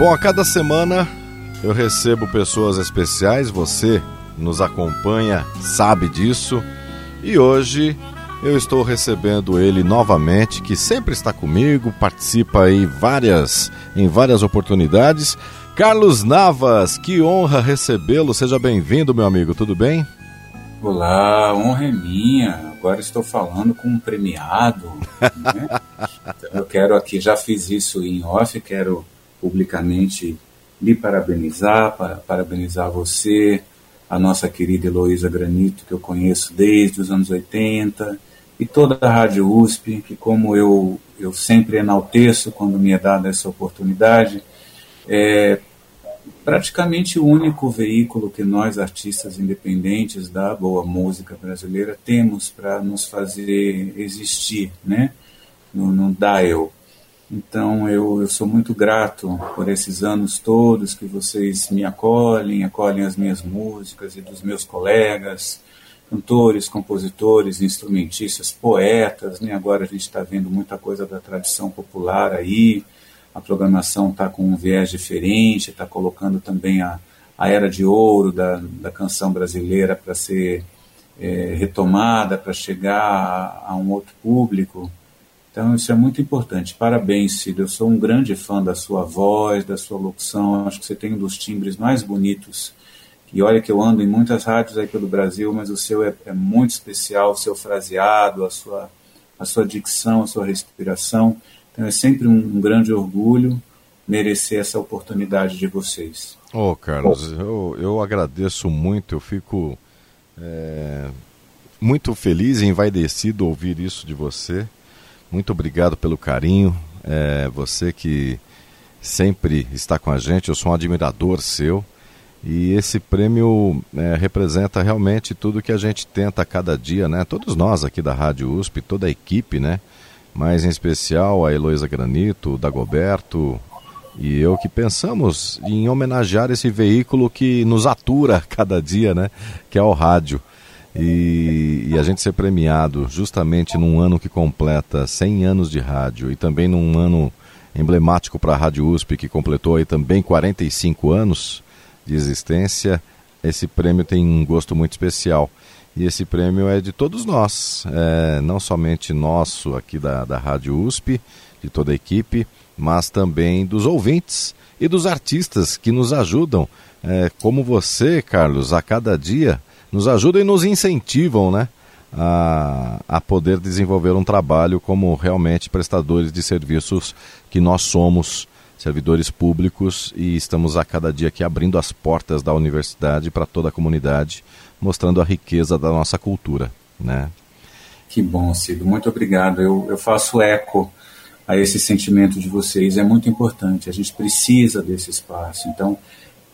Bom, a cada semana eu recebo pessoas especiais, você nos acompanha, sabe disso, e hoje eu estou recebendo ele novamente, que sempre está comigo, participa aí várias, em várias oportunidades. Carlos Navas, que honra recebê-lo. Seja bem-vindo, meu amigo. Tudo bem? Olá, honra é minha. Agora estou falando com um premiado. Né? então eu quero aqui, já fiz isso em off, quero publicamente lhe parabenizar, para, parabenizar você, a nossa querida Heloísa Granito, que eu conheço desde os anos 80, e toda a Rádio USP, que como eu, eu sempre enalteço quando me é dada essa oportunidade, é, praticamente o único veículo que nós, artistas independentes da boa música brasileira, temos para nos fazer existir, né? no, no dial. Então eu, eu sou muito grato por esses anos todos que vocês me acolhem, acolhem as minhas músicas e dos meus colegas, cantores, compositores, instrumentistas, poetas. Né? Agora a gente está vendo muita coisa da tradição popular aí, a programação está com um viés diferente, está colocando também a, a era de ouro da, da canção brasileira para ser é, retomada, para chegar a, a, um outro público. Então isso é muito importante. Parabéns, Cid. Eu sou um grande fã da sua voz, da sua locução. Acho que você tem um dos timbres mais bonitos. E olha que eu ando em muitas rádios aí pelo Brasil, mas o seu é, é muito especial, o seu fraseado, a sua, a sua dicção, a sua respiração. Então é sempre um, grande orgulho merecer essa oportunidade de vocês. Ô, oh, Carlos, eu, eu agradeço muito, eu fico é, muito feliz e envaidecido ouvir isso de você. Muito obrigado pelo carinho, é, você que sempre está com a gente, eu sou um admirador seu. E esse prêmio é, representa realmente tudo que a gente tenta a cada dia, né? Todos nós aqui da Rádio USP, toda a equipe, né? mas em especial a Heloísa Granito, o Dagoberto e eu que pensamos em homenagear esse veículo que nos atura cada dia, né? Que é o rádio. E, e, a gente ser premiado justamente num ano que completa 100 anos de rádio e também num ano emblemático para a Rádio USP, que completou aí também 45 anos de existência, esse prêmio tem um gosto muito especial. E esse prêmio é de todos nós, é, não somente nosso aqui da, da Rádio USP, de toda a equipe, mas também dos ouvintes e dos artistas que nos ajudam, é, como você, Carlos, a cada dia, nos ajudam e nos incentivam, né? A, a poder desenvolver um trabalho como realmente prestadores de serviços que nós somos, servidores públicos, e estamos a cada dia aqui abrindo as portas da universidade para toda a comunidade mostrando a riqueza da nossa cultura, né? Que bom, Cido. Muito obrigado. Eu, eu faço eco a esse sentimento de vocês. É muito importante. A gente precisa desse espaço. Então,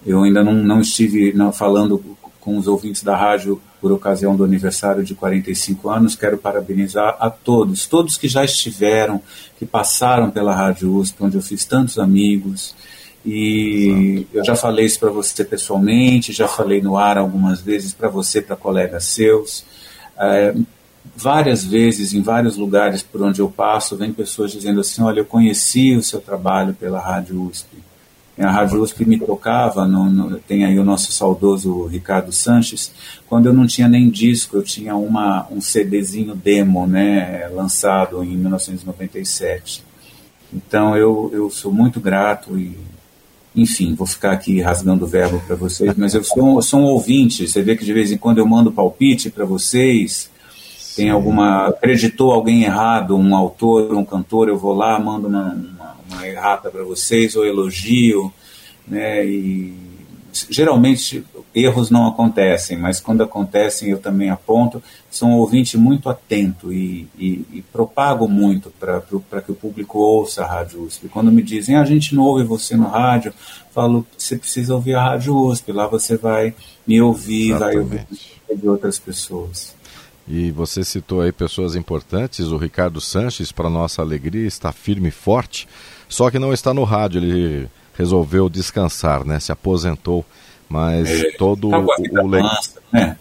eu ainda não, não estive não, falando com os ouvintes da rádio por ocasião do aniversário de 45 anos. Quero parabenizar a todos, todos que já estiveram, que passaram pela Rádio USP, onde eu fiz tantos amigos, e eu já falei isso para você pessoalmente, já falei no ar algumas vezes para você, para colegas seus. É, várias vezes, em vários lugares por onde eu passo, vem pessoas dizendo assim: Olha, eu conheci o seu trabalho pela Rádio USP. A Rádio USP me tocava, no, no, tem aí o nosso saudoso Ricardo Sanches, quando eu não tinha nem disco, eu tinha uma, um CDzinho demo, né, lançado em 1997. Então eu, eu sou muito grato e enfim, vou ficar aqui rasgando o verbo para vocês, mas eu sou, eu sou um ouvinte. Você vê que de vez em quando eu mando palpite para vocês. Tem alguma. Acreditou alguém errado, um autor, um cantor, eu vou lá, mando uma, uma, errata para vocês, ou elogio, né? E geralmente erros não acontecem, mas quando acontecem eu também aponto. Sou um ouvinte muito atento e, e, e propago muito para que o público ouça a Rádio USP. Quando me dizem, ah, a gente não ouve você no rádio, falo, você precisa ouvir a Rádio USP, lá você vai me ouvir, Exatamente. vai ouvir de outras pessoas. E você citou aí pessoas importantes, o Ricardo Sanches, para nossa alegria, está firme e forte, só que não está no rádio, ele resolveu descansar, né? Se aposentou, mas é, todo tá o, o legado, né?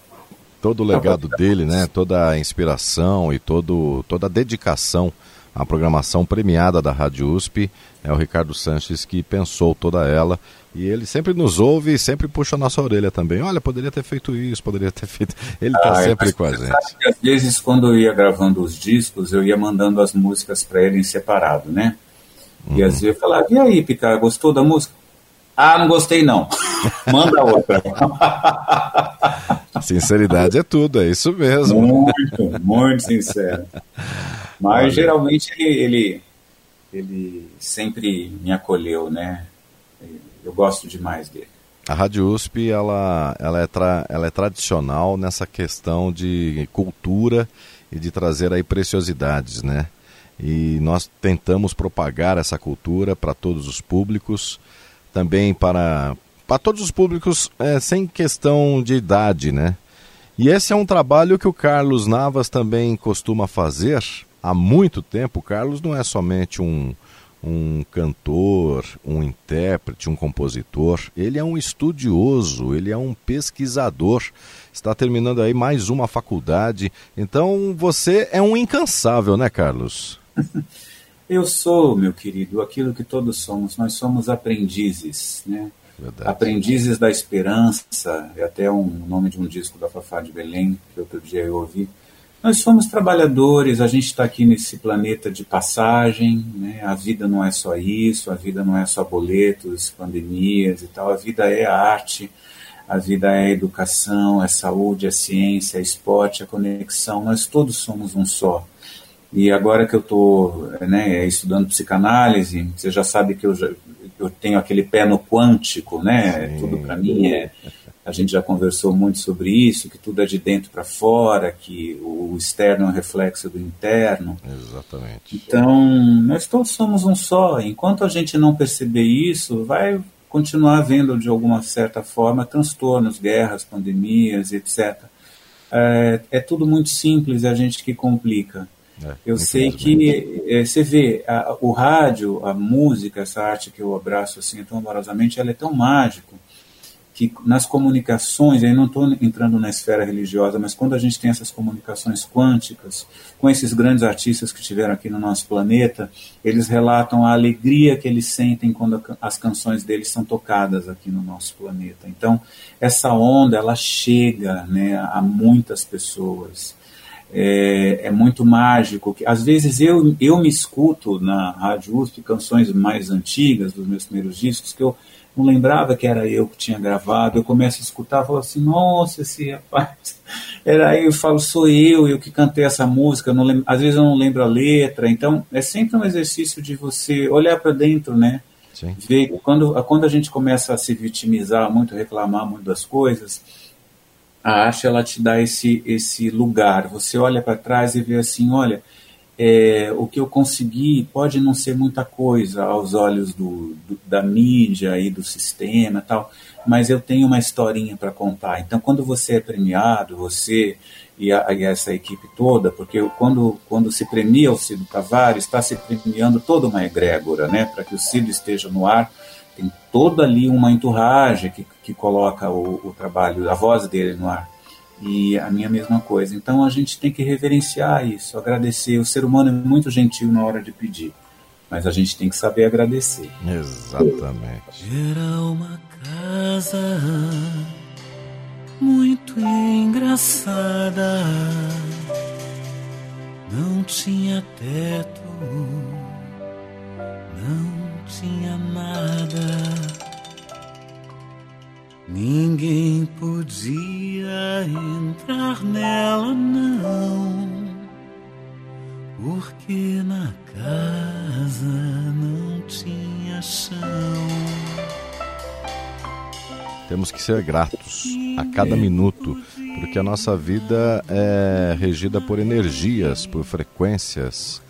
todo o tá legado dele, né? Toda a inspiração e todo, toda a dedicação à programação premiada da Rádio USP é o Ricardo Sanches que pensou toda ela e ele sempre nos ouve e sempre puxa a nossa orelha também. Olha, poderia ter feito isso, poderia ter feito. Ele está ah, sempre com a gente. às vezes, quando eu ia gravando os discos, eu ia mandando as músicas para ele em separado, né? Uhum. E às vezes eu falava: E aí, Picar, gostou da música? Ah, não gostei não. Manda outra. Sinceridade é tudo, é isso mesmo. Muito, muito sincero. Mas Olha. geralmente ele, ele, ele sempre me acolheu, né? Eu gosto demais dele. A Rádio USP ela, ela, é tra, ela é tradicional nessa questão de cultura e de trazer aí preciosidades, né? E nós tentamos propagar essa cultura para todos os públicos, também para, para todos os públicos é, sem questão de idade, né? E esse é um trabalho que o Carlos Navas também costuma fazer há muito tempo. O Carlos não é somente um, um cantor, um intérprete, um compositor. Ele é um estudioso, ele é um pesquisador. Está terminando aí mais uma faculdade. Então você é um incansável, né, Carlos? Eu sou, meu querido, aquilo que todos somos. Nós somos aprendizes, né? Verdade. Aprendizes da Esperança, é até um nome de um disco da Fafá de Belém, que outro dia eu ouvi. Nós somos trabalhadores, a gente está aqui nesse planeta de passagem, né? a vida não é só isso, a vida não é só boletos, pandemias e tal, a vida é arte, a vida é educação, é saúde, é ciência, é esporte, é conexão, nós todos somos um só. E agora que eu estou né, estudando psicanálise, você já sabe que eu, já, eu tenho aquele pé no quântico, né? Sim. Tudo para mim é a gente já conversou muito sobre isso, que tudo é de dentro para fora, que o externo é um reflexo do interno. Exatamente. Então, nós todos somos um só. Enquanto a gente não perceber isso, vai continuar havendo, de alguma certa forma, transtornos, guerras, pandemias, etc. É, é tudo muito simples, é a gente que complica. É, eu sei que é, você vê a, o rádio, a música, essa arte que eu abraço assim tão amorosamente, ela é tão mágico que nas comunicações, aí não estou entrando na esfera religiosa, mas quando a gente tem essas comunicações quânticas, com esses grandes artistas que tiveram aqui no nosso planeta, eles relatam a alegria que eles sentem quando as canções deles são tocadas aqui no nosso planeta. Então, essa onda, ela chega né, a muitas pessoas. É, é, muito mágico. Que, às vezes eu, eu me escuto na Rádio USP canções mais antigas dos meus primeiros discos que eu não lembrava que era eu que tinha gravado. Eu começo a escutar e falo assim: nossa, esse rapaz. Era aí, eu falo, sou eu, eu que cantei essa música. Lembro, às vezes eu não lembro a letra. Então, é sempre um exercício de você olhar para dentro, né? Sim. Ver quando, quando a gente começa a se vitimizar muito, reclamar muito das coisas, a arte ela te dá esse, esse lugar. Você olha para trás e vê assim: olha é, o que eu consegui pode não ser muita coisa aos olhos do, do, da mídia e do sistema tal, mas eu tenho uma historinha para contar. Então, quando você é premiado, você e, a, e, essa equipe toda, porque quando, quando se premia o Cido Tavares, está se premiando toda uma egrégora, né, para que o Cido esteja no ar, tem toda ali uma enturragem que, que coloca o, o trabalho, a voz dele no ar e a minha mesma coisa. Então a gente tem que reverenciar isso, agradecer. O ser humano é muito gentil na hora de pedir, mas a gente tem que saber agradecer. Exatamente. Era uma casa muito engraçada, não tinha teto, não tinha nada Ninguém podia entrar nela, não, porque na casa não tinha chão. temos que ser gratos a cada minuto, porque a nossa vida é regida por energias, por frequências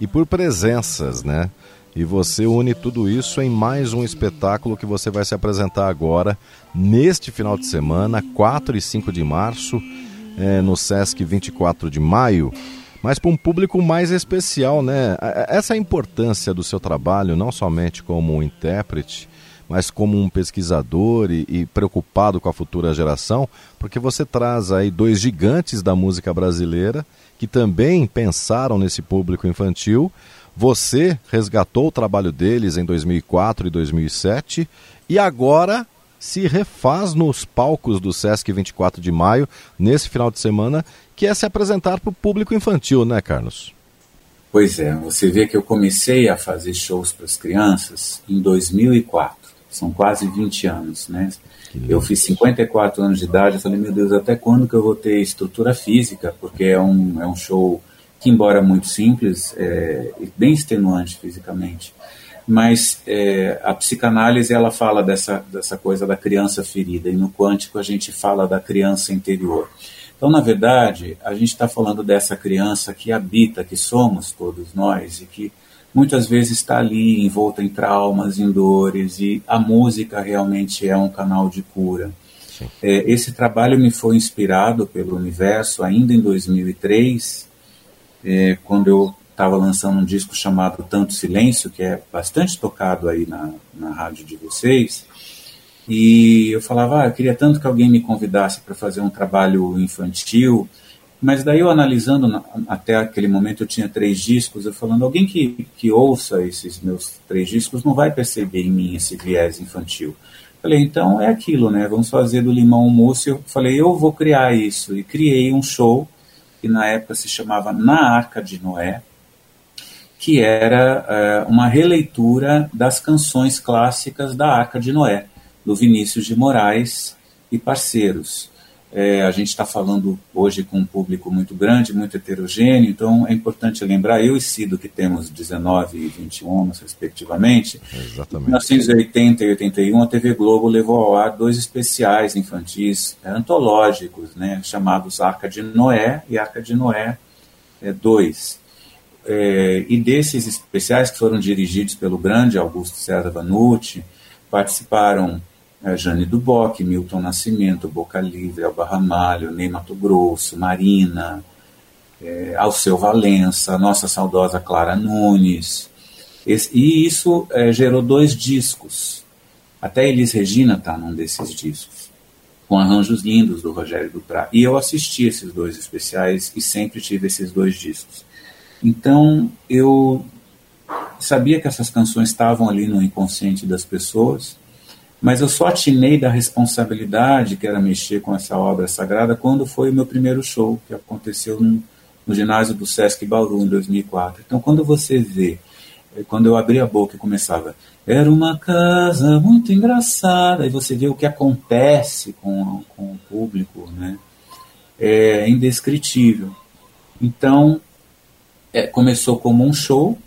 e por presenças, né? E você une tudo isso em mais um espetáculo que você vai se apresentar agora, neste final de semana, 4 e 5 de março, é, no Sesc 24 de maio, mas para um público mais especial, né? Essa é a importância do seu trabalho, não somente como intérprete, mas como um pesquisador e, e, preocupado com a futura geração, porque você traz aí dois gigantes da música brasileira que também pensaram nesse público infantil. Você resgatou o trabalho deles em 2004 e 2007 e agora se refaz nos palcos do Sesc 24 de maio, nesse final de semana, que é se apresentar para o público infantil, né, Carlos? Pois é, você vê que eu comecei a fazer shows para as crianças em 2004 são quase 20 anos, né? Eu fiz 54 anos de idade, eu falei, meu Deus, até quando que eu vou ter estrutura física? Porque é um, é um show que, embora muito simples, é bem extenuante fisicamente. Mas é, a psicanálise, ela fala dessa, dessa coisa da criança ferida, e no quântico a gente fala da criança interior. Então, na verdade, a gente está falando dessa criança que habita, que somos todos nós, e que muitas vezes está ali envolta em traumas, em dores, e a música realmente é um canal de cura. É, esse trabalho me foi inspirado pelo universo ainda em 2003, é, quando eu estava lançando um disco chamado Tanto Silêncio, que é bastante tocado aí na, na rádio de vocês. E eu falava, ah, eu queria tanto que alguém me convidasse para fazer um trabalho infantil mas daí eu analisando, até aquele momento eu tinha três discos, eu falando, alguém que, que ouça esses meus três discos não vai perceber em mim esse viés infantil. Falei, então é aquilo, né? Vamos fazer do limão um mousse. Eu falei, eu vou criar isso. E criei um show que na época se chamava Na Arca de Noé, que era é, uma releitura das canções clássicas da Arca de Noé, do Vinícius de Moraes e parceiros. É, a gente está falando hoje com um público muito grande, muito heterogêneo, então é importante lembrar, eu e Cido, que temos 19 e 21 anos, respectivamente, Exatamente. em 1980 e 81, a TV Globo levou ao ar dois especiais infantis é, antológicos, né, chamados Arca de Noé e Arca de Noé 2. É, é, e desses especiais, que foram dirigidos pelo grande Augusto César Vanucci, participaram Jane Duboc, Milton Nascimento, Boca Livre, Alba Ramalho, Ney Mato Grosso, Marina, é, Alceu Valença, nossa saudosa Clara Nunes. Esse, e isso é, gerou dois discos. Até Elis Regina está num desses discos, com arranjos lindos do Rogério Duprá. E eu assisti esses dois especiais e sempre tive esses dois discos. Então eu sabia que essas canções estavam ali no inconsciente das pessoas mas eu só atinei da responsabilidade que era mexer com essa obra sagrada quando foi o meu primeiro show, que aconteceu no, no ginásio do Sesc Bauru, em 2004. Então, quando você vê, eh, quando eu abri a boca e começava, era uma casa muito engraçada, e você vê o que acontece com, com o público, né? É indescritível. Então, é, começou como um show,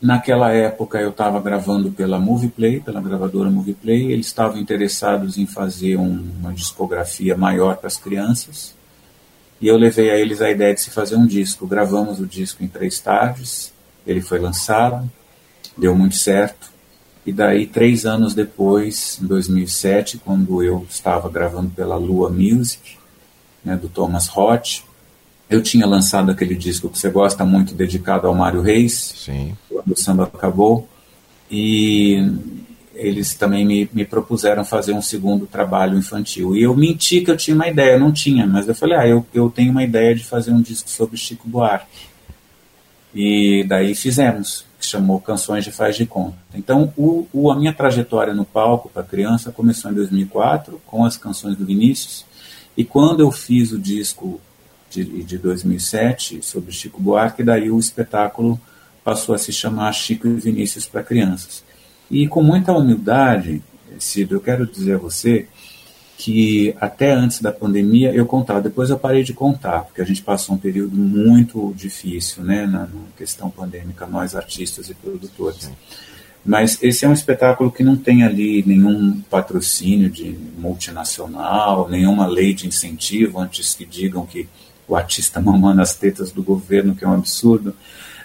Naquela época eu estava gravando pela Movieplay, pela gravadora Movieplay, eles estavam interessados em fazer um, uma discografia maior para as crianças, e eu levei a eles a ideia de se fazer um disco. Gravamos o disco em três tardes, ele foi lançado, deu muito certo, e daí três anos depois, em 2007, quando eu estava gravando pela Lua Music, né, do Thomas Roth, eu tinha lançado aquele disco que você gosta muito, dedicado ao Mário Reis, Sim. quando o samba acabou, e eles também me, me, propuseram fazer um segundo trabalho infantil. E eu menti que eu tinha uma ideia, não tinha, mas eu falei, ah, eu, eu tenho uma ideia de fazer um disco sobre Chico Buarque. E daí fizemos, que chamou Canções de Faz de Conta. Então, o, o, a minha trajetória no palco para criança começou em 2004, com as canções do Vinícius, e quando eu fiz o disco de, de 2007 sobre Chico Buarque, daí o espetáculo passou a se chamar Chico e Vinícius para crianças. E com muita humildade, Cido, eu quero dizer a você que até antes da pandemia eu contava, depois eu parei de contar, porque a gente passou um período muito difícil né, na, na questão pandêmica, nós artistas e produtores. Mas esse é um espetáculo que não tem ali nenhum patrocínio de multinacional, nenhuma lei de incentivo, antes que digam que o artista mamando as tetas do governo, que é um absurdo.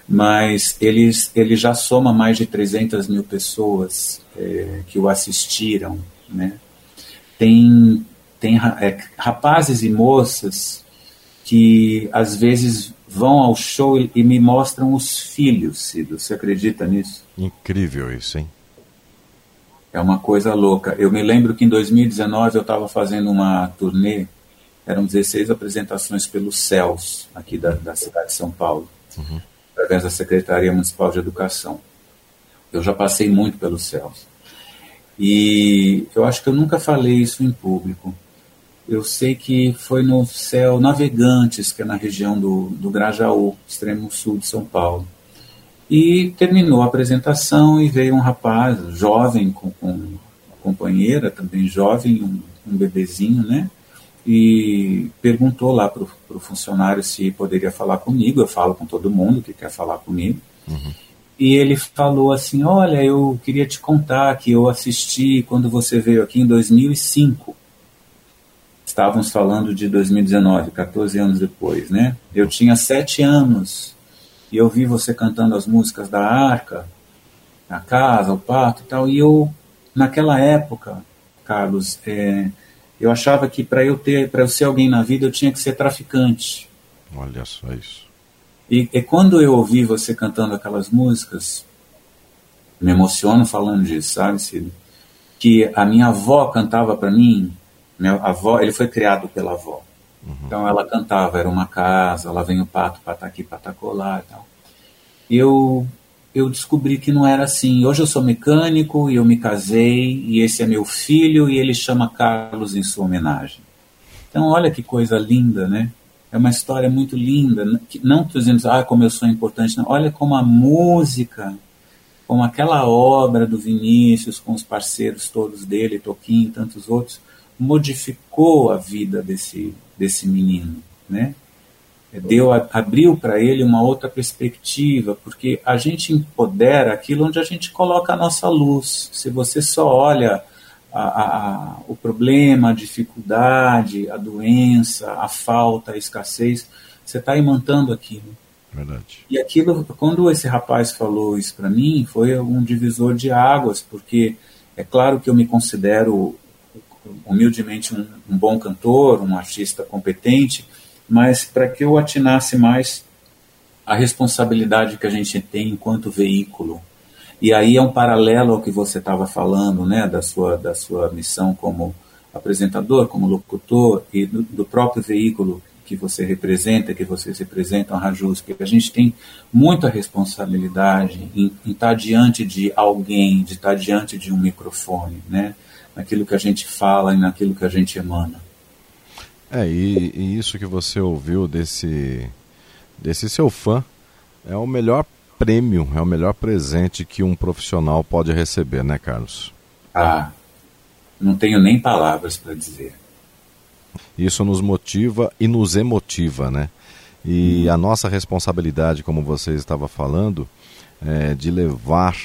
Mas ele, ele já soma mais de 300 mil pessoas é, que o assistiram. Né? Tem, tem é, rapazes e moças que às vezes vão ao show e, e me mostram os filhos, Cido. Você acredita nisso? Incrível isso, hein? É uma coisa louca. Eu me lembro que em 2019 eu estava fazendo uma turnê, eram 16 apresentações pelos CELS, aqui da, da cidade de São Paulo, uhum. através da Secretaria Municipal de Educação. Eu já passei muito pelos CELS. E eu acho que eu nunca falei isso em público. Eu sei que foi no céu Navegantes, que é na região do, do Grajaú, extremo sul de São Paulo. E terminou a apresentação e veio um rapaz jovem com, com uma companheira, também jovem, um, um bebezinho, né? E perguntou lá para o funcionário se poderia falar comigo. Eu falo com todo mundo que quer falar comigo. Uhum. E ele falou assim: Olha, eu queria te contar que eu assisti quando você veio aqui em 2005 estávamos falando de 2019, 14 anos depois, né? Eu tinha sete anos e eu vi você cantando as músicas da Arca, a casa, o pato e tal, e eu, naquela época, Carlos, é, eu achava que para eu ter, para eu ser alguém na vida, eu tinha que ser traficante. Olha só isso. E, e quando eu ouvi você cantando aquelas músicas, me emociono falando disso, sabe, Cid? Que a minha avó cantava para mim minha avó, ele foi criado pela avó. Uhum. Então ela cantava, era uma casa, lá vem o pato, pataqui, patacolá e tal. Eu, eu descobri que não era assim. Hoje eu sou mecânico e eu me casei e esse é meu filho e ele chama Carlos em sua homenagem. Então olha que coisa linda, né? É uma história muito linda. Não estou dizendo, ah, como eu sou importante. Não. Olha como a música, como aquela obra do Vinícius, com os parceiros todos dele, Toquinho e tantos outros, modificou a vida desse, desse menino, né? Deu, abriu para ele uma outra perspectiva, porque a gente empodera aquilo onde a gente coloca a nossa luz. Se você só olha a, a, o problema, a dificuldade, a doença, a falta, a escassez, você está imantando aquilo. Verdade. E aquilo, quando esse rapaz falou isso para mim, foi um divisor de águas, porque é claro que eu me considero humildemente um, um bom cantor, um artista competente, mas para que eu atinasse mais a responsabilidade que a gente tem enquanto veículo. E aí é um paralelo ao que você estava falando, né, da sua, da sua missão como apresentador, como locutor e do, do próprio veículo que você representa, que vocês representam a Rajus, porque a gente tem muita responsabilidade em, em estar tá diante de alguém, de estar tá diante de um microfone, né? naquilo que a gente fala e naquilo que a gente emana. É, e, e isso que você ouviu desse, desse seu fã é o melhor prêmio, é o melhor presente que um profissional pode receber, né, Carlos? Ah, não tenho nem palavras para dizer. Isso nos motiva e nos emotiva, né? E hum. a nossa responsabilidade, como você estava falando, é de levar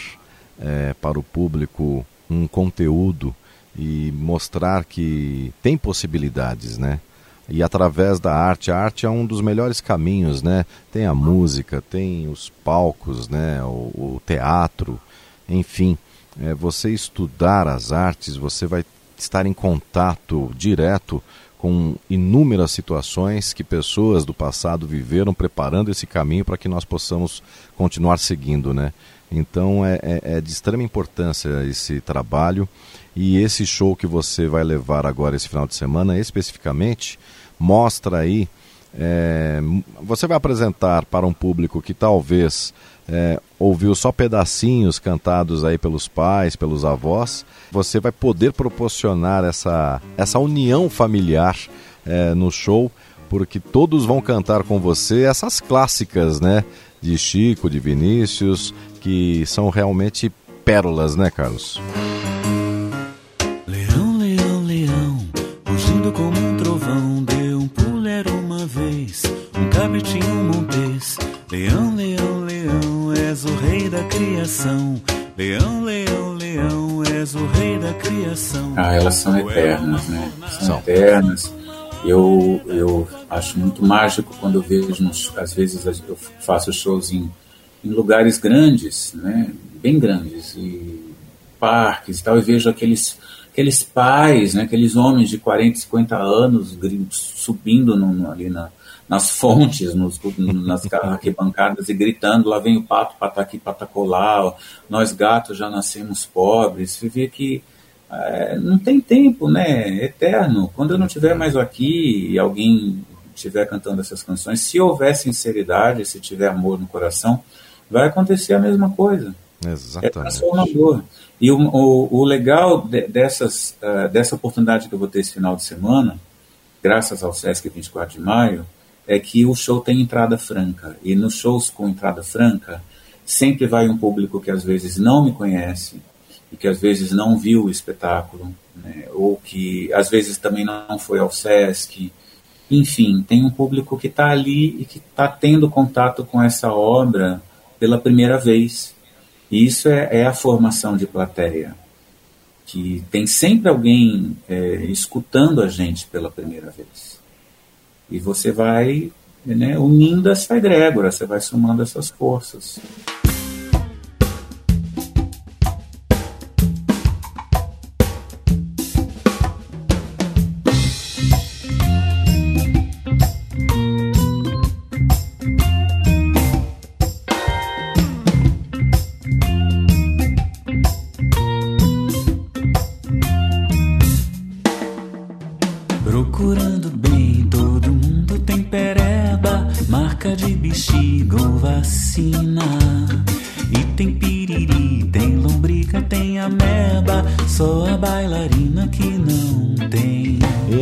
é, para o público um conteúdo e mostrar que tem possibilidades, né? E através da arte, a arte é um dos melhores caminhos, né? Tem a música, tem os palcos, né? O, o teatro, enfim. É, você estudar as artes, você vai estar em contato direto com inúmeras situações que pessoas do passado viveram preparando esse caminho para que nós possamos continuar seguindo, né? Então é, é, é de extrema importância esse trabalho e esse show que você vai levar agora esse final de semana, especificamente, mostra aí. É, você vai apresentar para um público que talvez é, ouviu só pedacinhos cantados aí pelos pais, pelos avós. Você vai poder proporcionar essa, essa união familiar é, no show, porque todos vão cantar com você essas clássicas, né? De Chico, de Vinícius, que são realmente pérolas, né, Carlos? Criação. Leão, leão, leão, és o rei da criação. Ah, elas são eternas, né? São, são. eternas. Eu, eu acho muito mágico quando eu vejo, às vezes eu faço shows em, em lugares grandes, né? Bem grandes, e parques e tal, e vejo aqueles, aqueles pais, né? aqueles homens de 40, 50 anos subindo no, ali na, nas fontes, nos, nas arquibancadas e gritando, lá vem o pato, pataqui, patacolau, nós gatos já nascemos pobres. Você vê que é, não tem tempo, né? É eterno. Quando eu não estiver mais aqui e alguém estiver cantando essas canções, se houver sinceridade, se tiver amor no coração, vai acontecer a mesma coisa. Exatamente. É transformador. E o, o, o legal de, dessas, uh, dessa oportunidade que eu vou ter esse final de semana, graças ao Sesc 24 de maio, é que o show tem entrada franca. E nos shows com entrada franca, sempre vai um público que às vezes não me conhece e que às vezes não viu o espetáculo, né, ou que às vezes também não foi ao Sesc. Enfim, tem um público que está ali e que está tendo contato com essa obra pela primeira vez. E isso é, é a formação de plateia, que tem sempre alguém é, escutando a gente pela primeira vez. E você vai né, unindo essa egrégora, você vai somando essas forças.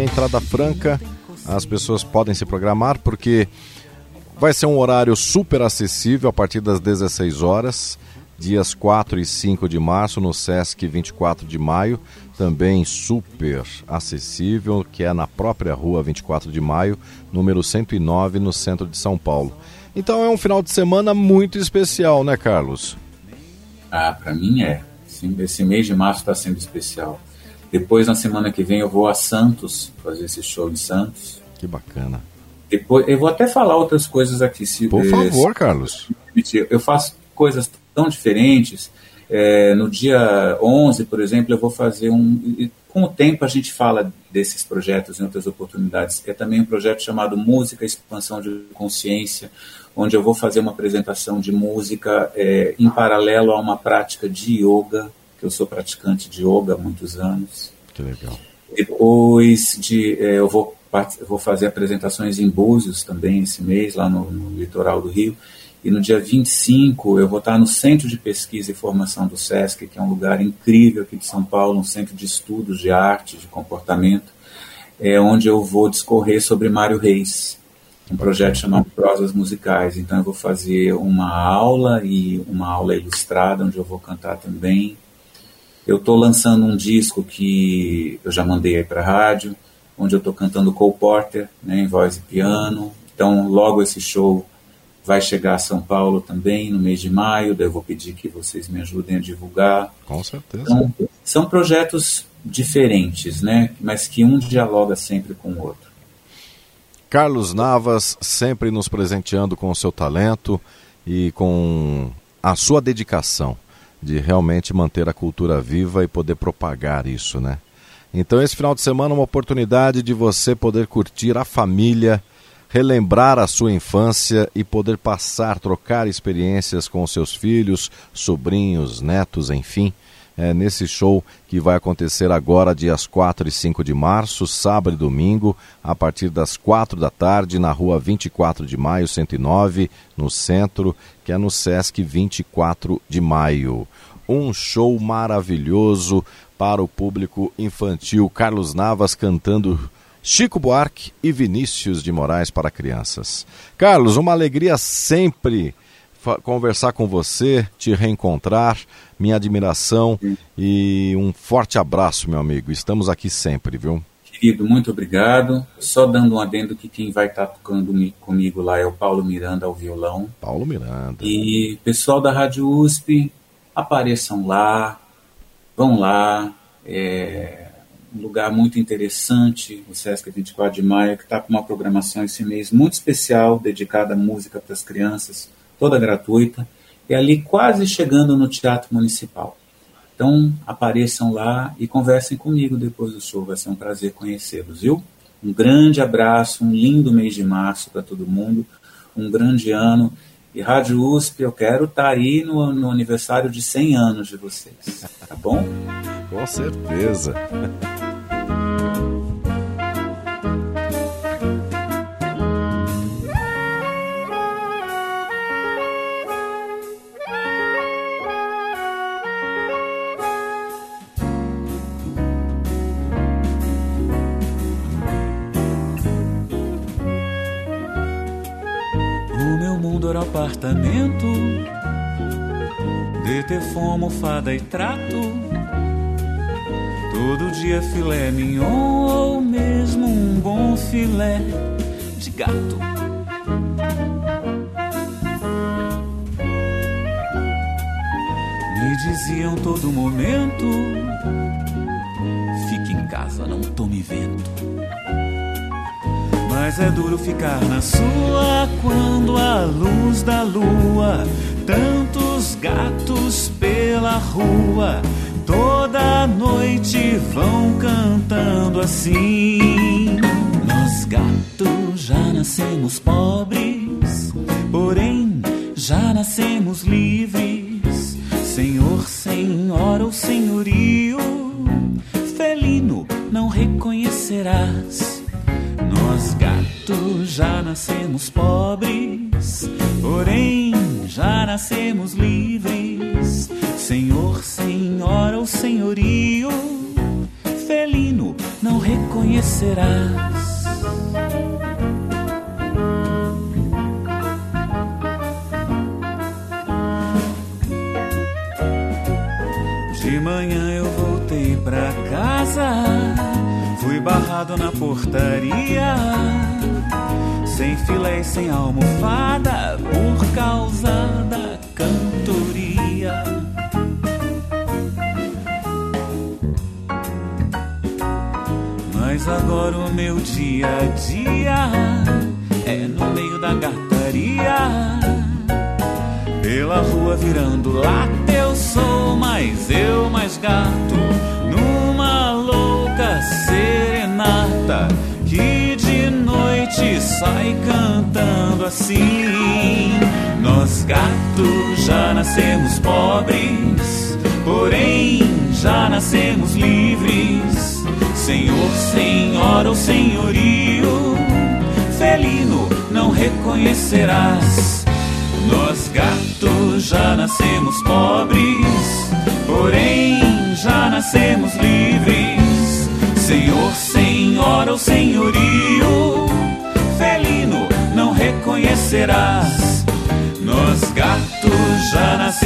Entrada franca, as pessoas podem se programar porque vai ser um horário super acessível a partir das 16 horas, dias 4 e 5 de março no SESC 24 de maio, também super acessível, que é na própria rua 24 de maio, número 109, no centro de São Paulo. Então é um final de semana muito especial, né, Carlos? Ah, para mim é. Esse mês de março está sendo especial. Depois, na semana que vem, eu vou a Santos fazer esse show em Santos. Que bacana. Depois, eu vou até falar outras coisas aqui. Se, Por favor, se, Carlos. Eu faço coisas tão diferentes. É, no dia 11, por exemplo, eu vou fazer um. Com o tempo, a gente fala desses projetos em outras oportunidades. É também um projeto chamado Música Expansão de Consciência, onde eu vou fazer uma apresentação de música é, em paralelo a uma prática de yoga que eu sou praticante de yoga há muitos anos. Que legal. Depois de, é, eu vou, vou fazer apresentações em Búzios também esse mês, lá no, no, litoral do Rio. E no dia 25 eu vou estar no Centro de Pesquisa e Formação do SESC, que é um lugar incrível aqui de São Paulo, um centro de estudos de arte, de comportamento, é onde eu vou discorrer sobre Mário Reis, um projeto chamado Prosas Musicais. Então eu vou fazer uma aula e uma aula ilustrada, onde eu vou cantar também eu estou lançando um disco que eu já mandei aí para a rádio, onde eu estou cantando Cole Porter, né, em voz e piano. Então, logo esse show vai chegar a São Paulo também, no mês de maio. Daí eu vou pedir que vocês me ajudem a divulgar. Com certeza. Então, são projetos diferentes, né, mas que um dialoga sempre com o outro. Carlos Navas, sempre nos presenteando com o seu talento e com a sua dedicação de realmente manter a cultura viva e poder propagar isso, né? Então esse final de semana é uma oportunidade de você poder curtir a família, relembrar a sua infância e poder passar, trocar experiências com seus filhos, sobrinhos, netos, enfim é, nesse show que vai acontecer agora, dias 4 e 5 de março, sábado e domingo, a partir das 4 da tarde, na rua 24 de maio, 109, no centro, que é no Sesc 24 de maio. Um show maravilhoso para o público infantil. Carlos Navas cantando Chico Buarque e Vinícius de Moraes para crianças. Carlos, uma alegria sempre conversar com você, te reencontrar, minha admiração e um forte abraço, meu amigo. Estamos aqui sempre, viu? Querido, muito obrigado. Só dando um adendo que quem vai estar tocando comigo lá é o Paulo Miranda ao violão. Paulo Miranda. E pessoal da Rádio USP, apareçam lá, vão lá. É um lugar muito interessante, o Sesc 24 de Maio, que está com uma programação esse mês muito especial, dedicada à música para as crianças, toda gratuita, e ali quase chegando no Teatro Municipal. Então, apareçam lá e conversem comigo depois do show, vai ser um prazer conhecê-los, viu? Um grande abraço, um lindo mês de março para todo mundo, um grande ano. E Rádio USP, eu quero estar tá aí no, no aniversário de 100 anos de vocês, tá bom? Com certeza. fome, almofada e trato. Todo dia filé mignon ou mesmo um bom filé de gato. Me diziam todo momento: fique em casa, não tome vento. Mas é duro ficar na sua quando a luz da lua, tantos gatos pela rua, toda noite vão cantando assim. Nós gatos já nascemos pobres, porém já nascemos livres. Senhor, senhora ou senhorio, felino não reconhecerás nós gatos já nascemos pobres, nascemos livres. Senhor, senhora ou senhorio, felino não reconhecerás. De manhã eu voltei pra casa Fui barrado na portaria, sem filé e sem almofada, por causa Mas agora o meu dia a dia é no meio da gataria. Pela rua virando lata, eu sou mais eu, mais gato serenata que de noite sai cantando assim. Nós gatos já nascemos pobres, porém já nascemos livres. Senhor, senhora ou senhorio, felino não reconhecerás. Nós gatos já nascemos pobres, porém já nascemos livres. Senhor, senhora ou senhorio, felino não reconhecerás. Nós gatos já nascemos